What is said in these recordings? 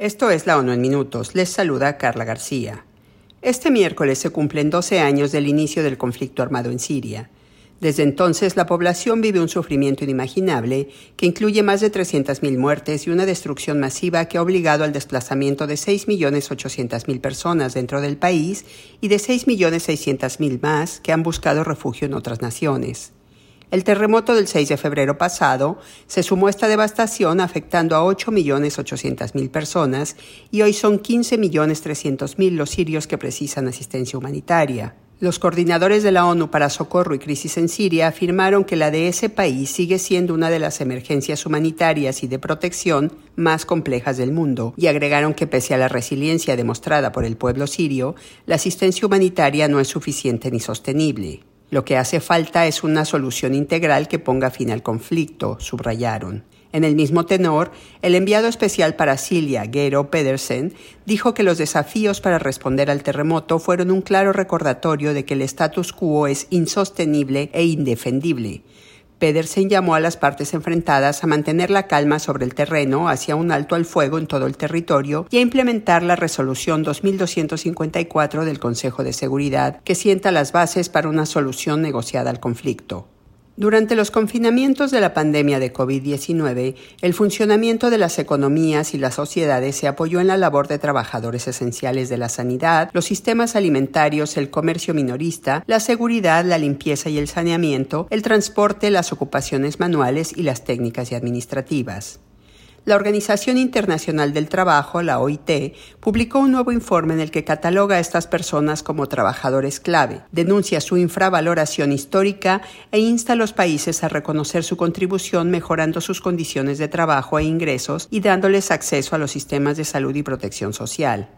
Esto es la ONU en Minutos. Les saluda Carla García. Este miércoles se cumplen 12 años del inicio del conflicto armado en Siria. Desde entonces, la población vive un sufrimiento inimaginable que incluye más de 300.000 muertes y una destrucción masiva que ha obligado al desplazamiento de 6.800.000 personas dentro del país y de 6.600.000 más que han buscado refugio en otras naciones. El terremoto del 6 de febrero pasado se sumó a esta devastación afectando a 8.800.000 personas y hoy son 15.300.000 los sirios que precisan asistencia humanitaria. Los coordinadores de la ONU para Socorro y Crisis en Siria afirmaron que la de ese país sigue siendo una de las emergencias humanitarias y de protección más complejas del mundo y agregaron que pese a la resiliencia demostrada por el pueblo sirio, la asistencia humanitaria no es suficiente ni sostenible. Lo que hace falta es una solución integral que ponga fin al conflicto, subrayaron. En el mismo tenor, el enviado especial para Siria, Gero Pedersen, dijo que los desafíos para responder al terremoto fueron un claro recordatorio de que el status quo es insostenible e indefendible Pedersen llamó a las partes enfrentadas a mantener la calma sobre el terreno hacia un alto al fuego en todo el territorio y a implementar la resolución 2254 del Consejo de Seguridad que sienta las bases para una solución negociada al conflicto. Durante los confinamientos de la pandemia de COVID-19, el funcionamiento de las economías y las sociedades se apoyó en la labor de trabajadores esenciales de la sanidad, los sistemas alimentarios, el comercio minorista, la seguridad, la limpieza y el saneamiento, el transporte, las ocupaciones manuales y las técnicas y administrativas. La Organización Internacional del Trabajo, la OIT, publicó un nuevo informe en el que cataloga a estas personas como trabajadores clave, denuncia su infravaloración histórica e insta a los países a reconocer su contribución mejorando sus condiciones de trabajo e ingresos y dándoles acceso a los sistemas de salud y protección social.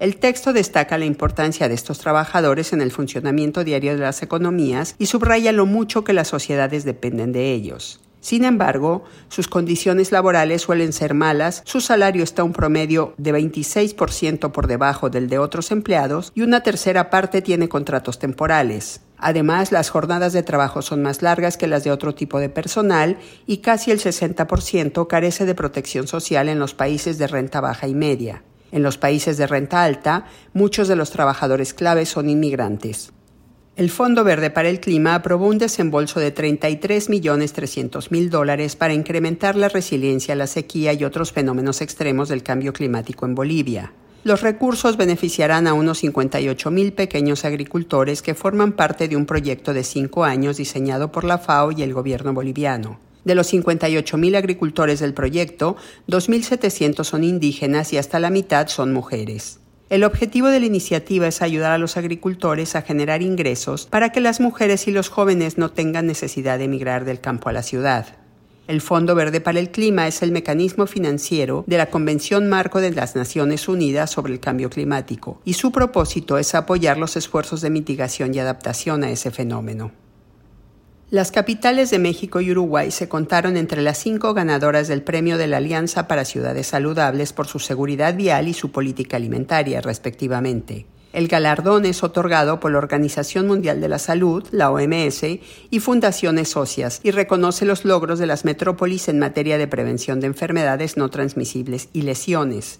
El texto destaca la importancia de estos trabajadores en el funcionamiento diario de las economías y subraya lo mucho que las sociedades dependen de ellos. Sin embargo, sus condiciones laborales suelen ser malas, su salario está un promedio de 26% por debajo del de otros empleados y una tercera parte tiene contratos temporales. Además, las jornadas de trabajo son más largas que las de otro tipo de personal y casi el 60% carece de protección social en los países de renta baja y media. En los países de renta alta, muchos de los trabajadores claves son inmigrantes. El Fondo Verde para el Clima aprobó un desembolso de 33.300.000 dólares para incrementar la resiliencia a la sequía y otros fenómenos extremos del cambio climático en Bolivia. Los recursos beneficiarán a unos 58.000 pequeños agricultores que forman parte de un proyecto de cinco años diseñado por la FAO y el gobierno boliviano. De los 58.000 agricultores del proyecto, 2.700 son indígenas y hasta la mitad son mujeres. El objetivo de la iniciativa es ayudar a los agricultores a generar ingresos para que las mujeres y los jóvenes no tengan necesidad de emigrar del campo a la ciudad. El Fondo Verde para el Clima es el mecanismo financiero de la Convención Marco de las Naciones Unidas sobre el Cambio Climático y su propósito es apoyar los esfuerzos de mitigación y adaptación a ese fenómeno. Las capitales de México y Uruguay se contaron entre las cinco ganadoras del Premio de la Alianza para Ciudades Saludables por su seguridad vial y su política alimentaria, respectivamente. El galardón es otorgado por la Organización Mundial de la Salud, la OMS, y fundaciones socias, y reconoce los logros de las metrópolis en materia de prevención de enfermedades no transmisibles y lesiones.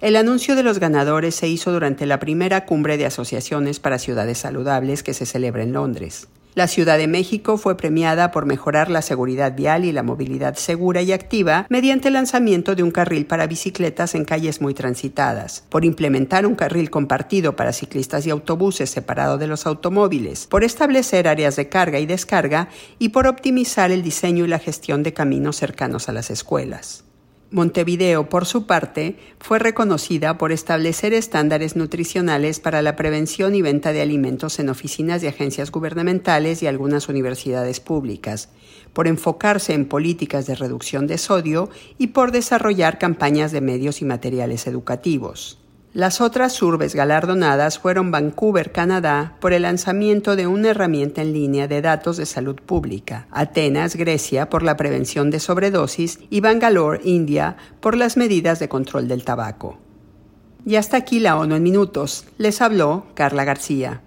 El anuncio de los ganadores se hizo durante la primera cumbre de asociaciones para ciudades saludables que se celebra en Londres. La Ciudad de México fue premiada por mejorar la seguridad vial y la movilidad segura y activa mediante el lanzamiento de un carril para bicicletas en calles muy transitadas, por implementar un carril compartido para ciclistas y autobuses separado de los automóviles, por establecer áreas de carga y descarga y por optimizar el diseño y la gestión de caminos cercanos a las escuelas. Montevideo, por su parte, fue reconocida por establecer estándares nutricionales para la prevención y venta de alimentos en oficinas de agencias gubernamentales y algunas universidades públicas, por enfocarse en políticas de reducción de sodio y por desarrollar campañas de medios y materiales educativos. Las otras urbes galardonadas fueron Vancouver, Canadá, por el lanzamiento de una herramienta en línea de datos de salud pública, Atenas, Grecia, por la prevención de sobredosis y Bangalore, India, por las medidas de control del tabaco. Y hasta aquí la ONU en minutos. Les habló Carla García.